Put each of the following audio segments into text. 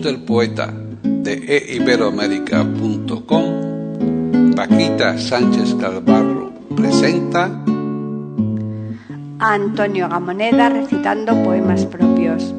Del poeta de eiberoamérica.com, Paquita Sánchez Calvarro presenta a Antonio Gamoneda recitando poemas propios.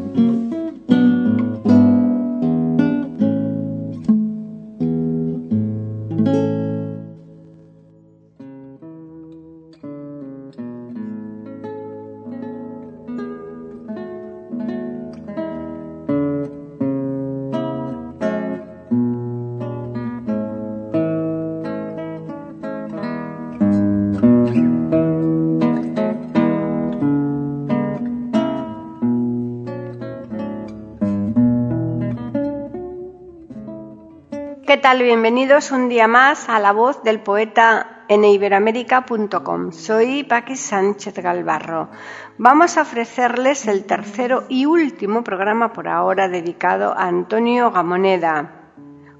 Bienvenidos un día más a la voz del poeta en iberoamérica.com. Soy Paqui Sánchez Galvarro. Vamos a ofrecerles el tercero y último programa por ahora dedicado a Antonio Gamoneda.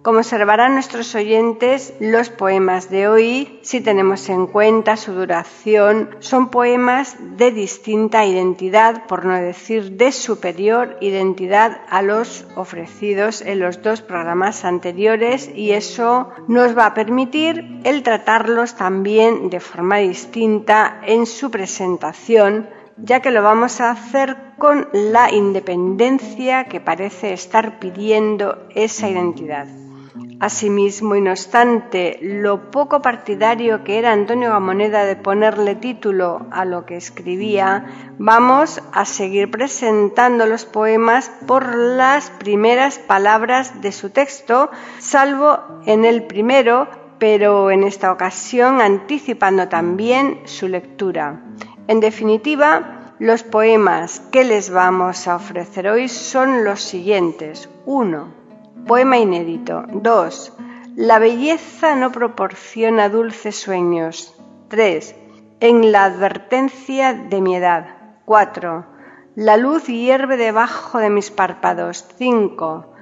Como observarán nuestros oyentes, los poemas de hoy, si tenemos en cuenta su duración, son poemas de distinta identidad, por no decir de superior identidad a los ofrecidos en los dos programas anteriores y eso nos va a permitir el tratarlos también de forma distinta en su presentación ya que lo vamos a hacer con la independencia que parece estar pidiendo esa identidad. Asimismo, y no obstante, lo poco partidario que era Antonio Gamoneda de ponerle título a lo que escribía, vamos a seguir presentando los poemas por las primeras palabras de su texto, salvo en el primero, pero en esta ocasión anticipando también su lectura. En definitiva, los poemas que les vamos a ofrecer hoy son los siguientes. 1 Poema inédito. 2. La belleza no proporciona dulces sueños. 3. En la advertencia de mi edad. 4. La luz hierve debajo de mis párpados. 5.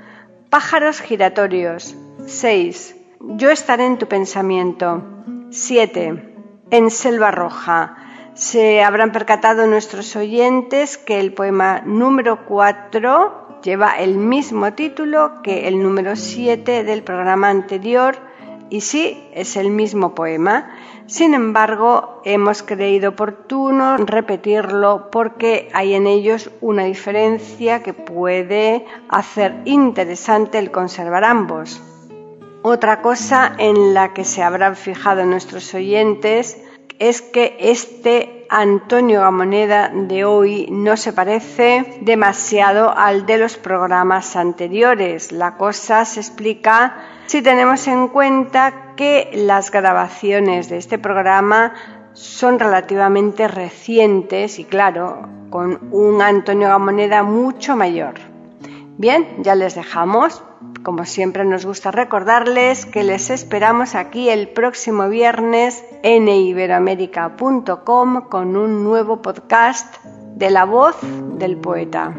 Pájaros giratorios. 6. Yo estaré en tu pensamiento. 7. En selva roja. Se habrán percatado nuestros oyentes que el poema número 4 lleva el mismo título que el número 7 del programa anterior y sí, es el mismo poema. Sin embargo, hemos creído oportuno repetirlo porque hay en ellos una diferencia que puede hacer interesante el conservar ambos. Otra cosa en la que se habrán fijado nuestros oyentes es que este Antonio Gamoneda de hoy no se parece demasiado al de los programas anteriores. La cosa se explica si tenemos en cuenta que las grabaciones de este programa son relativamente recientes y claro, con un Antonio Gamoneda mucho mayor. Bien, ya les dejamos. Como siempre nos gusta recordarles que les esperamos aquí el próximo viernes en iberoamérica.com con un nuevo podcast de la voz del poeta.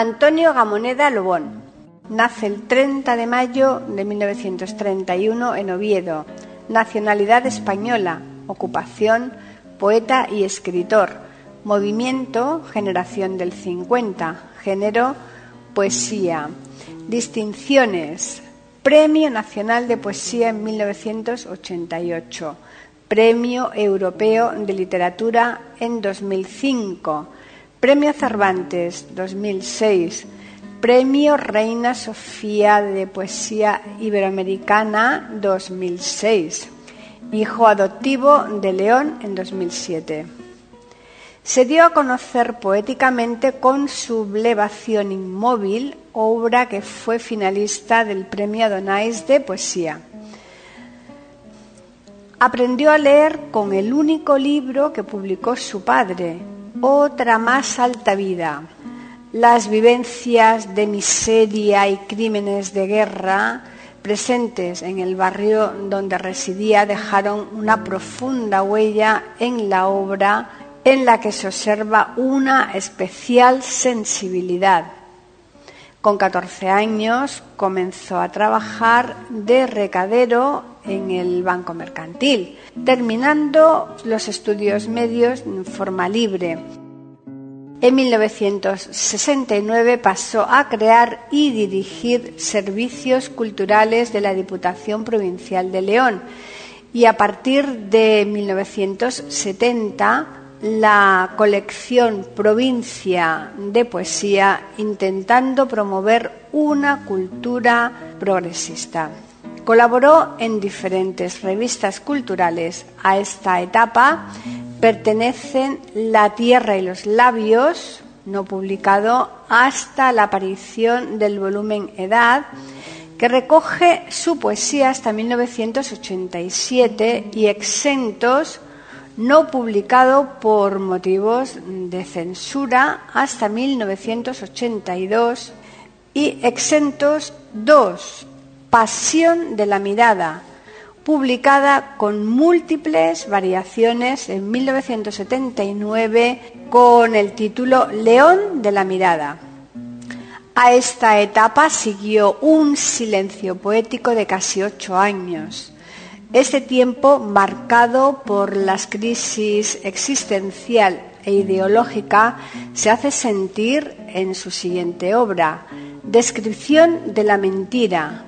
Antonio Gamoneda Lobón. Nace el 30 de mayo de 1931 en Oviedo. Nacionalidad española. Ocupación poeta y escritor. Movimiento Generación del 50. Género poesía. Distinciones. Premio Nacional de Poesía en 1988. Premio Europeo de Literatura en 2005, Premio Cervantes 2006, Premio Reina Sofía de Poesía Iberoamericana 2006, hijo adoptivo de León en 2007. Se dio a conocer poéticamente con Sublevación Inmóvil, obra que fue finalista del Premio Adonais de Poesía. Aprendió a leer con el único libro que publicó su padre, Otra más alta vida. Las vivencias de miseria y crímenes de guerra presentes en el barrio donde residía dejaron una profunda huella en la obra en la que se observa una especial sensibilidad. Con 14 años comenzó a trabajar de recadero en el Banco Mercantil, terminando los estudios medios en forma libre. En 1969 pasó a crear y dirigir servicios culturales de la Diputación Provincial de León y a partir de 1970 la colección Provincia de Poesía intentando promover una cultura progresista. Colaboró en diferentes revistas culturales. A esta etapa pertenecen La Tierra y los Labios, no publicado hasta la aparición del volumen Edad, que recoge su poesía hasta 1987 y Exentos, no publicado por motivos de censura hasta 1982 y Exentos 2, Pasión de la mirada, publicada con múltiples variaciones en 1979 con el título León de la mirada. A esta etapa siguió un silencio poético de casi ocho años este tiempo, marcado por las crisis existencial e ideológica, se hace sentir en su siguiente obra, Descripción de la mentira,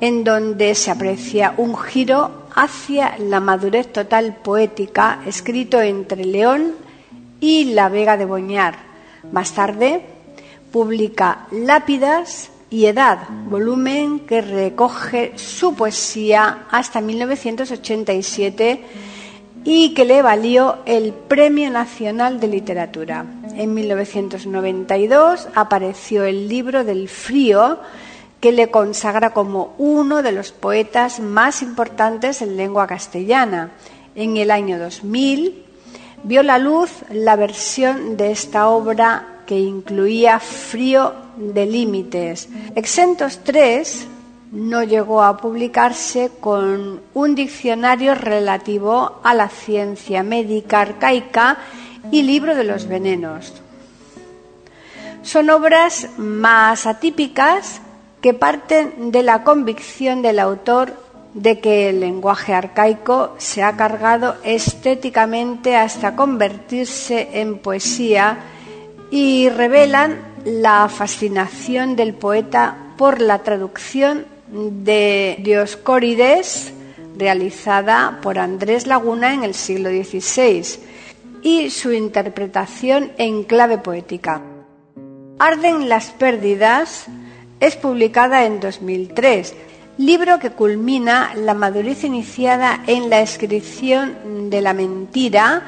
en donde se aprecia un giro hacia la madurez total poética, escrito entre León y la Vega de Boñar. Más tarde publica Lápidas y Edad, volumen que recoge su poesía hasta 1987 y que le valió el Premio Nacional de Literatura. En 1992 apareció el libro del frío que le consagra como uno de los poetas más importantes en lengua castellana. En el año 2000 vio la luz la versión de esta obra que incluía Frío de Límites. Exentos 3 no llegó a publicarse con un diccionario relativo a la ciencia médica arcaica y libro de los venenos. Son obras más atípicas que parten de la convicción del autor de que el lenguaje arcaico se ha cargado estéticamente hasta convertirse en poesía y revelan la fascinación del poeta por la traducción de Dioscórides realizada por Andrés Laguna en el siglo XVI y su interpretación en clave poética. Arden las pérdidas es publicada en 2003, libro que culmina la madurez iniciada en la escripción de la mentira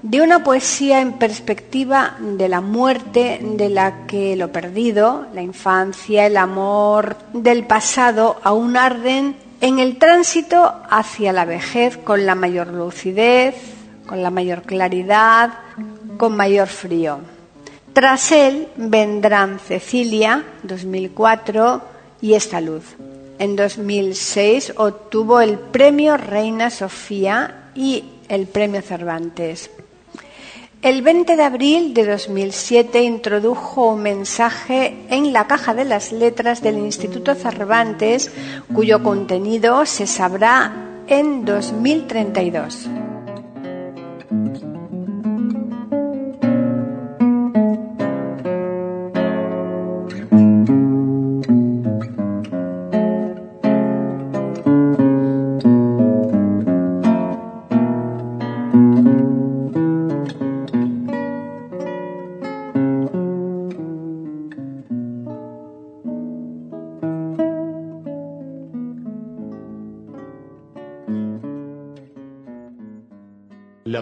de una poesía en perspectiva de la muerte, de la que lo perdido, la infancia, el amor del pasado aún arden en el tránsito hacia la vejez con la mayor lucidez, con la mayor claridad, con mayor frío. Tras él vendrán Cecilia, 2004, y esta luz. En 2006 obtuvo el premio Reina Sofía y el premio Cervantes. El 20 de abril de 2007 introdujo un mensaje en la caja de las letras del Instituto Cervantes, cuyo contenido se sabrá en 2032.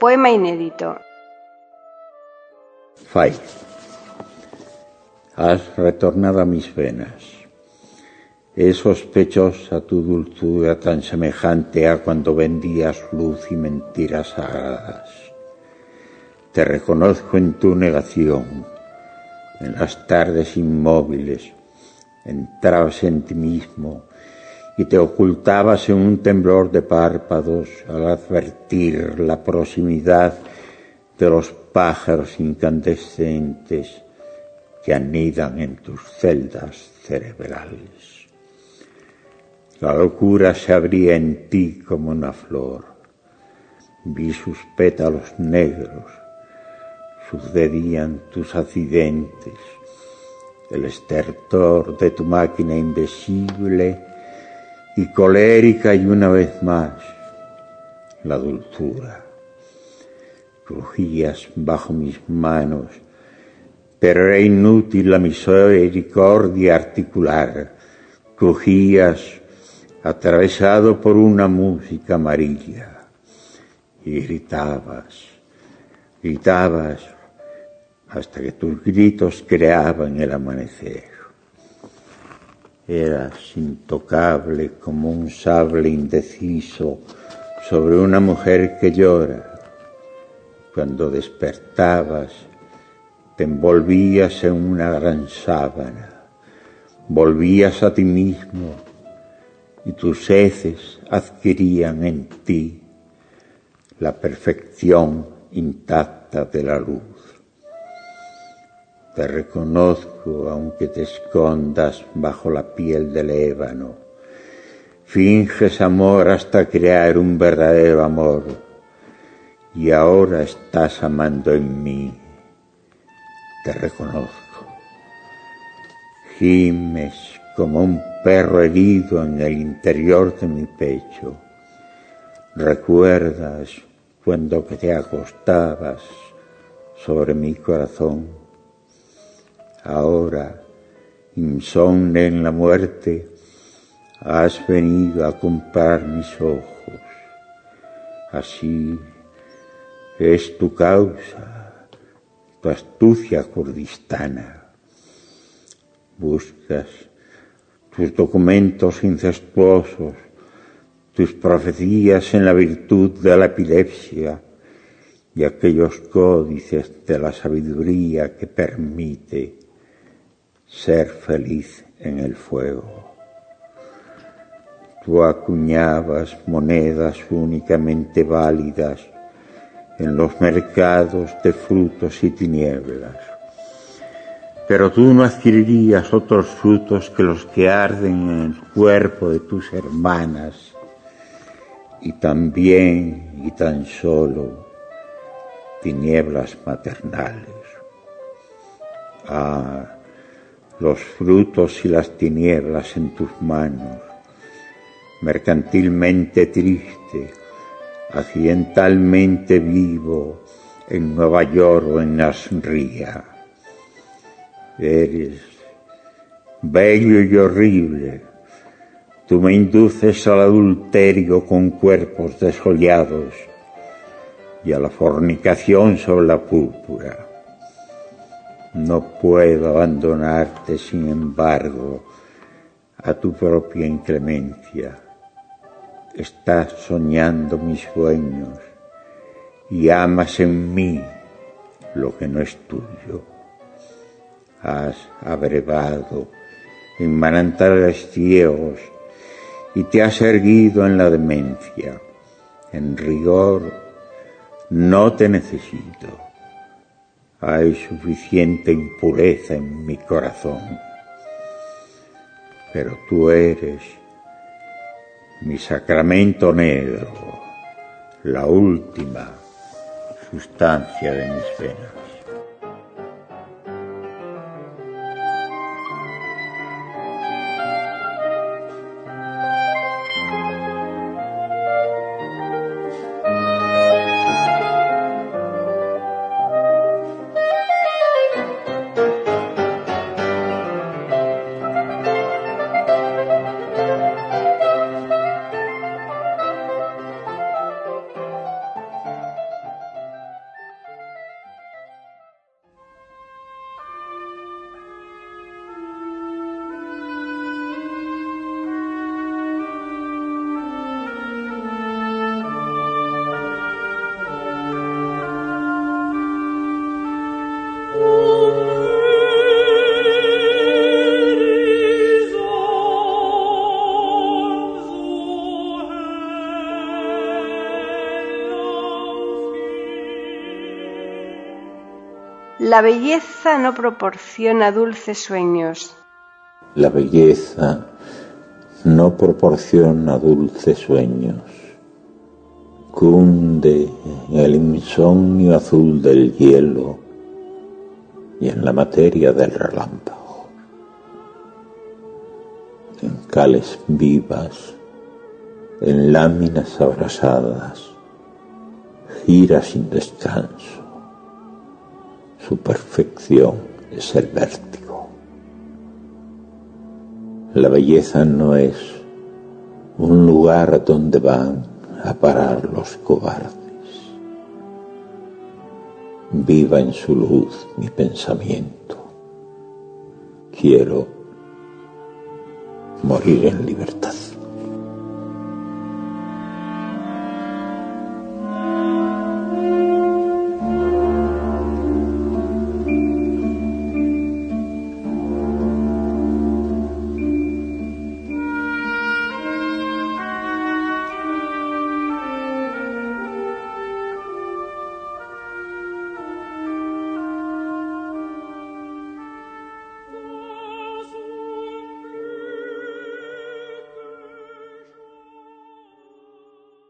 Poema inédito. Fay, has retornado a mis venas. Es sospechosa tu dulzura tan semejante a cuando vendías luz y mentiras sagradas. Te reconozco en tu negación, en las tardes inmóviles, entrabas en ti mismo y te ocultabas en un temblor de párpados al advertir la proximidad de los pájaros incandescentes que anidan en tus celdas cerebrales. La locura se abría en ti como una flor. Vi sus pétalos negros, sucedían tus accidentes, el estertor de tu máquina invisible y colérica y una vez más la dulzura. Crujías bajo mis manos, pero era inútil la misericordia articular. Crujías atravesado por una música amarilla y gritabas, gritabas hasta que tus gritos creaban el amanecer. Eras intocable como un sable indeciso sobre una mujer que llora. Cuando despertabas, te envolvías en una gran sábana, volvías a ti mismo y tus heces adquirían en ti la perfección intacta de la luz. Te reconozco aunque te escondas bajo la piel del ébano. Finges amor hasta crear un verdadero amor. Y ahora estás amando en mí. Te reconozco. Gimes como un perro herido en el interior de mi pecho. Recuerdas cuando te acostabas sobre mi corazón ahora, insomne en la muerte, has venido a comprar mis ojos. Así es tu causa, tu astucia kurdistana. Buscas tus documentos incestuosos, tus profecías en la virtud de la epilepsia y aquellos códices de la sabiduría que permite ser feliz en el fuego. Tú acuñabas monedas únicamente válidas en los mercados de frutos y tinieblas. Pero tú no adquirirías otros frutos que los que arden en el cuerpo de tus hermanas y también y tan solo tinieblas maternales. Ah, los frutos y las tinieblas en tus manos, mercantilmente triste, accidentalmente vivo en Nueva York o en Nasría. Eres bello y horrible. Tú me induces al adulterio con cuerpos desollados y a la fornicación sobre la púrpura. No puedo abandonarte, sin embargo, a tu propia inclemencia. Estás soñando mis sueños y amas en mí lo que no es tuyo. Has abrevado en manantales ciegos y te has erguido en la demencia. En rigor, no te necesito Hay suficiente impureza en mi corazón, pero tú eres mi sacramento negro, la última sustancia de mis venas. La belleza no proporciona dulces sueños. La belleza no proporciona dulces sueños. Cunde el insomnio azul del hielo y en la materia del relámpago. En cales vivas, en láminas abrasadas, gira sin descanso su perfección es el vértigo. La belleza no es un lugar donde van a parar los cobardes. Viva en su luz mi pensamiento. Quiero morir en libertad.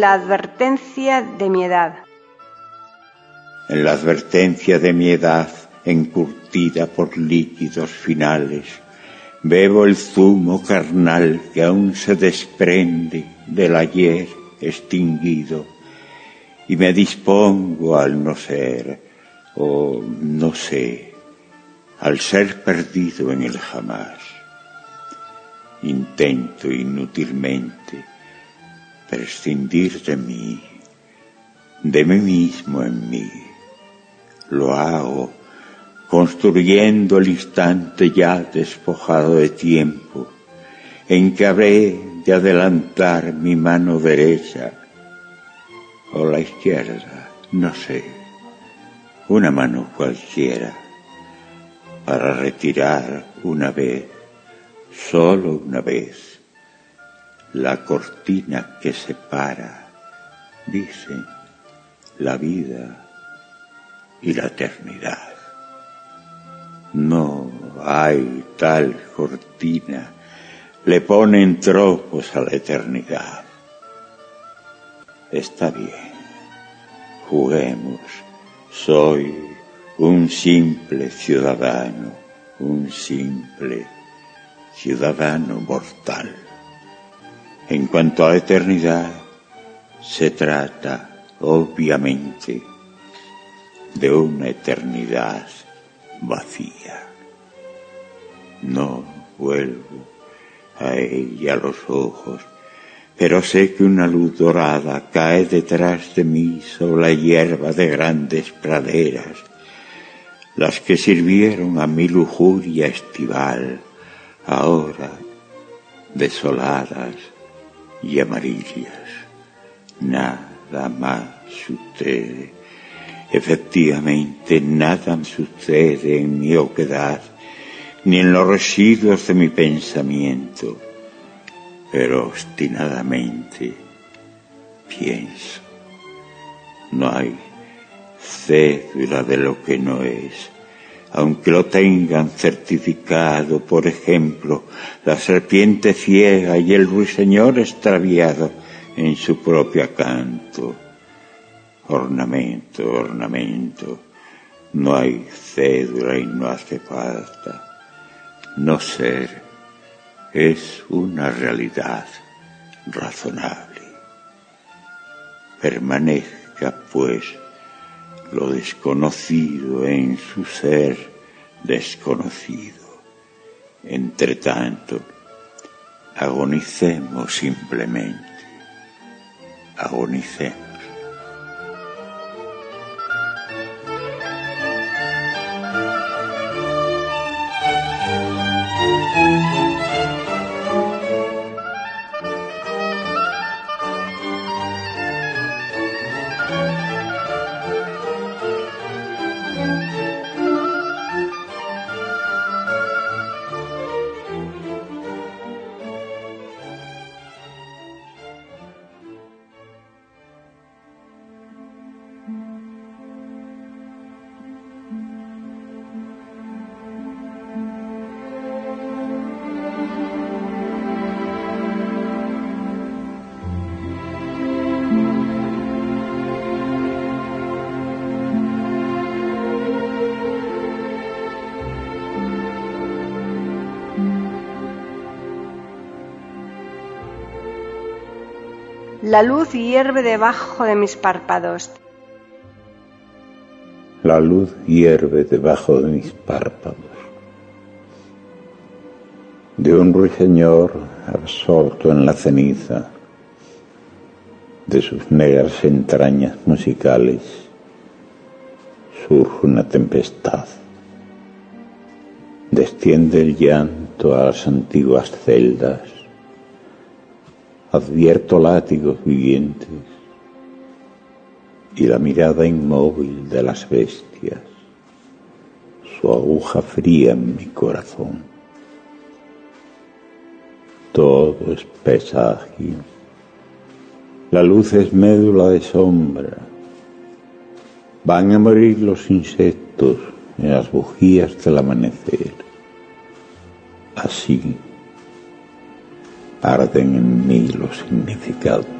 la advertencia de mi edad. En la advertencia de mi edad, encurtida por líquidos finales, bebo el zumo carnal que aún se desprende del ayer extinguido y me dispongo al no ser, o no sé, al ser perdido en el jamás. Intento inútilmente prescindir de mí, de mí mismo en mí. Lo hago construyendo el instante ya despojado de tiempo, en que habré de adelantar mi mano derecha o la izquierda, no sé, una mano cualquiera, para retirar una vez, solo una vez, la cortina que separa, dice, la vida y la eternidad. No hay tal cortina, le ponen tropos a la eternidad. Está bien, juguemos, soy un simple ciudadano, un simple ciudadano mortal. En cuanto a la eternidad, se trata, obviamente, de una eternidad vacía. No vuelvo a ella los ojos, pero sé que una luz dorada cae detrás de mí sobre la hierba de grandes praderas, las que sirvieron a mi lujuria estival, ahora desoladas y amarillas. Nada más sucede. Efectivamente, nada sucede en mi oquedad, ni en los residuos de mi pensamiento, pero obstinadamente pienso. No hay cédula de lo que no es, aunque lo tengan certificado, por ejemplo, la serpiente ciega y el ruiseñor extraviado en su propio canto. Ornamento, ornamento, no hay cédula y no hace falta. No ser es una realidad razonable. Permanezca, pues, lo desconocido en su ser desconocido. Entre tanto, agonicemos simplemente, agonicemos. La luz hierve debajo de mis párpados. La luz hierve debajo de mis párpados. De un ruiseñor absorto en la ceniza, de sus negras entrañas musicales, surge una tempestad. Desciende el llanto a las antiguas celdas advierto látigos vivientes y la mirada inmóvil de las bestias, su aguja fría en mi corazón. Todo es presagio. La luz es médula de sombra. Van a morir los insectos en las bujías del amanecer. Así arden en mí los significados.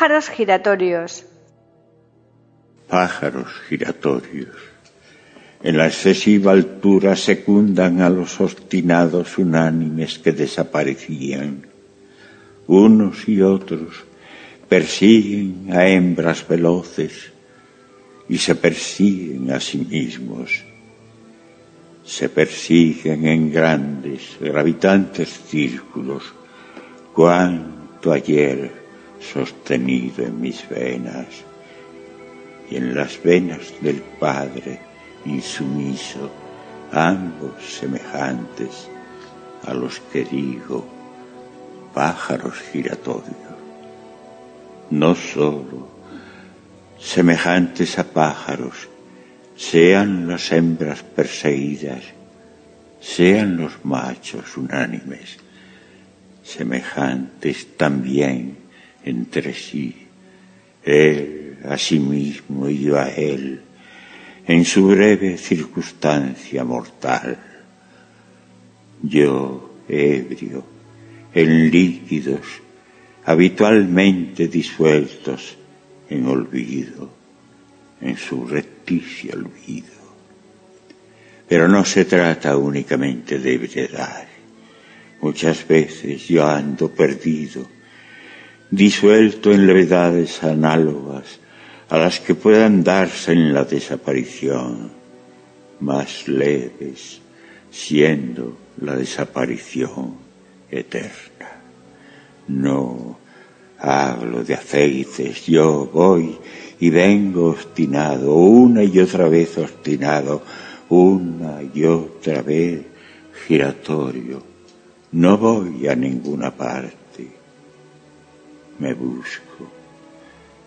Pájaros giratorios. Pájaros giratorios. En la excesiva altura secundan a los obstinados unánimes que desaparecían. Unos y otros persiguen a hembras veloces y se persiguen a sí mismos. Se persiguen en grandes, gravitantes círculos. Cuanto ayer sostenido en mis venas y en las venas del Padre insumiso, ambos semejantes a los que digo pájaros giratorios, no sólo semejantes a pájaros, sean las hembras perseguidas, sean los machos unánimes, semejantes también entre sí, él a sí mismo y yo a él, en su breve circunstancia mortal. Yo, ebrio, en líquidos habitualmente disueltos en olvido, en su recticio olvido. Pero no se trata únicamente de ebriedad. Muchas veces yo ando perdido, disuelto en levedades análogas a las que puedan darse en la desaparición, más leves, siendo la desaparición eterna. No hablo de aceites, yo voy y vengo obstinado, una y otra vez obstinado, una y otra vez giratorio. No voy a ninguna parte. Me busco.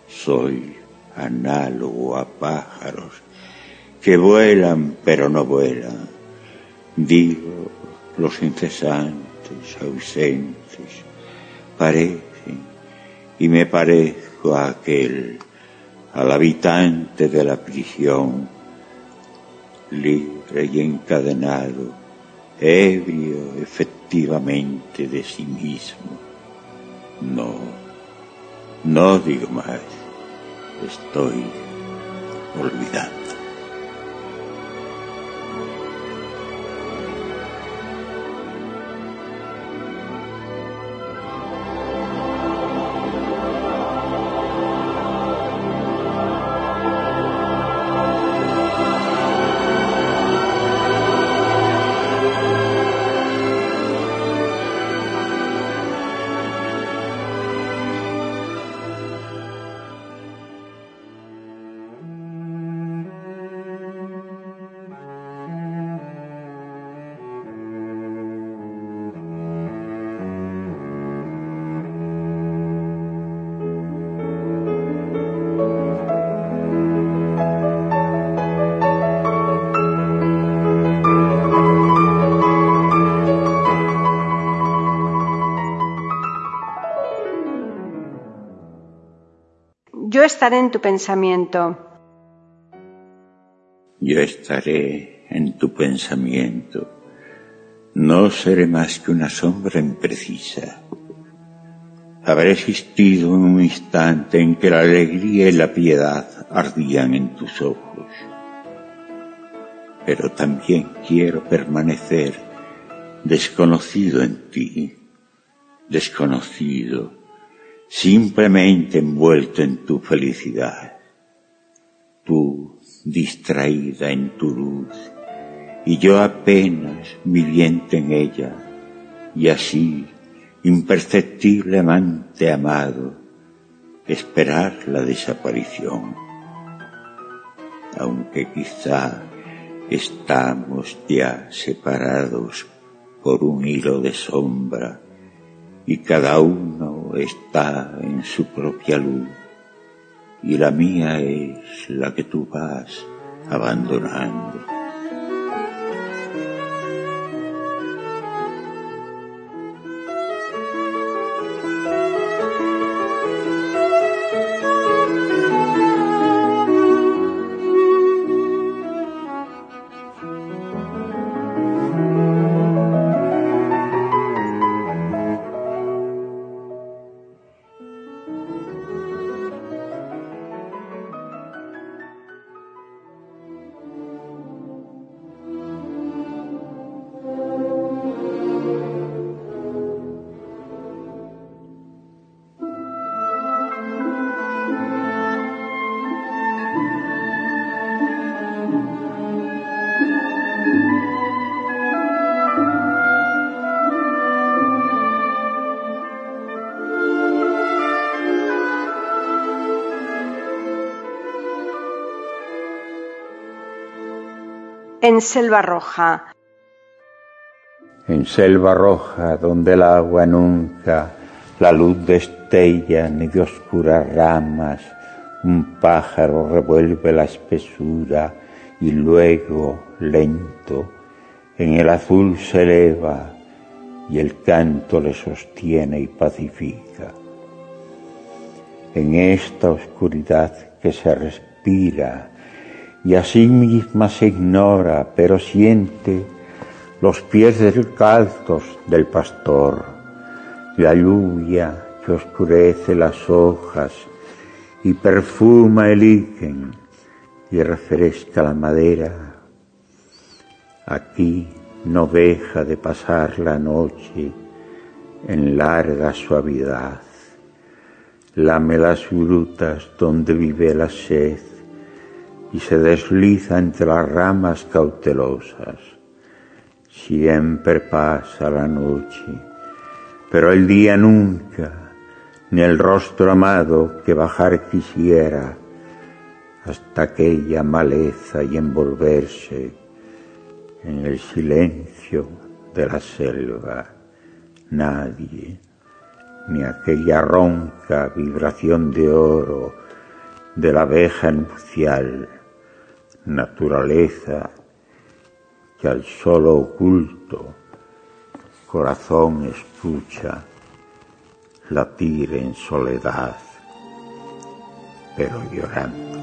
Soy análogo a pájaros que vuelan pero no vuelan. Digo, los incesantes, ausentes, parecen, y me parezco a aquel, al habitante de la prisión, libre y encadenado, ebrio efectivamente de sí mismo. No, no digo más, estoy olvidando. Yo estaré en tu pensamiento. Yo estaré en tu pensamiento. No seré más que una sombra imprecisa. Habré existido un instante en que la alegría y la piedad ardían en tus ojos. Pero también quiero permanecer desconocido en ti, desconocido simplemente envuelto en tu felicidad, tú distraída en tu luz, y yo apenas viviente en ella, y así, imperceptiblemente amado, esperar la desaparición. Aunque quizá estamos ya separados por un hilo de sombra, y cada uno está en su propia luz y la mía es la que tú vas abandonando. En Selva Roja. En Selva Roja, donde el agua nunca la luz destella ni de oscuras ramas, un pájaro revuelve la espesura y luego, lento, en el azul se eleva y el canto le sostiene y pacifica. En esta oscuridad que se respira y a sí misma se ignora, pero siente los pies descalzos del pastor, la lluvia que oscurece las hojas y perfuma el íquen y refresca la madera. Aquí no deja de pasar la noche en larga suavidad. Lame las grutas donde vive la sed y se desliza entre las ramas cautelosas. Siempre pasa la noche, pero el día nunca, ni el rostro amado que bajar quisiera hasta aquella maleza y envolverse en el silencio de la selva. Nadie, ni aquella ronca vibración de oro de la abeja nupcial, naturaleza que al solo oculto corazón escucha latir en soledad, pero llorando.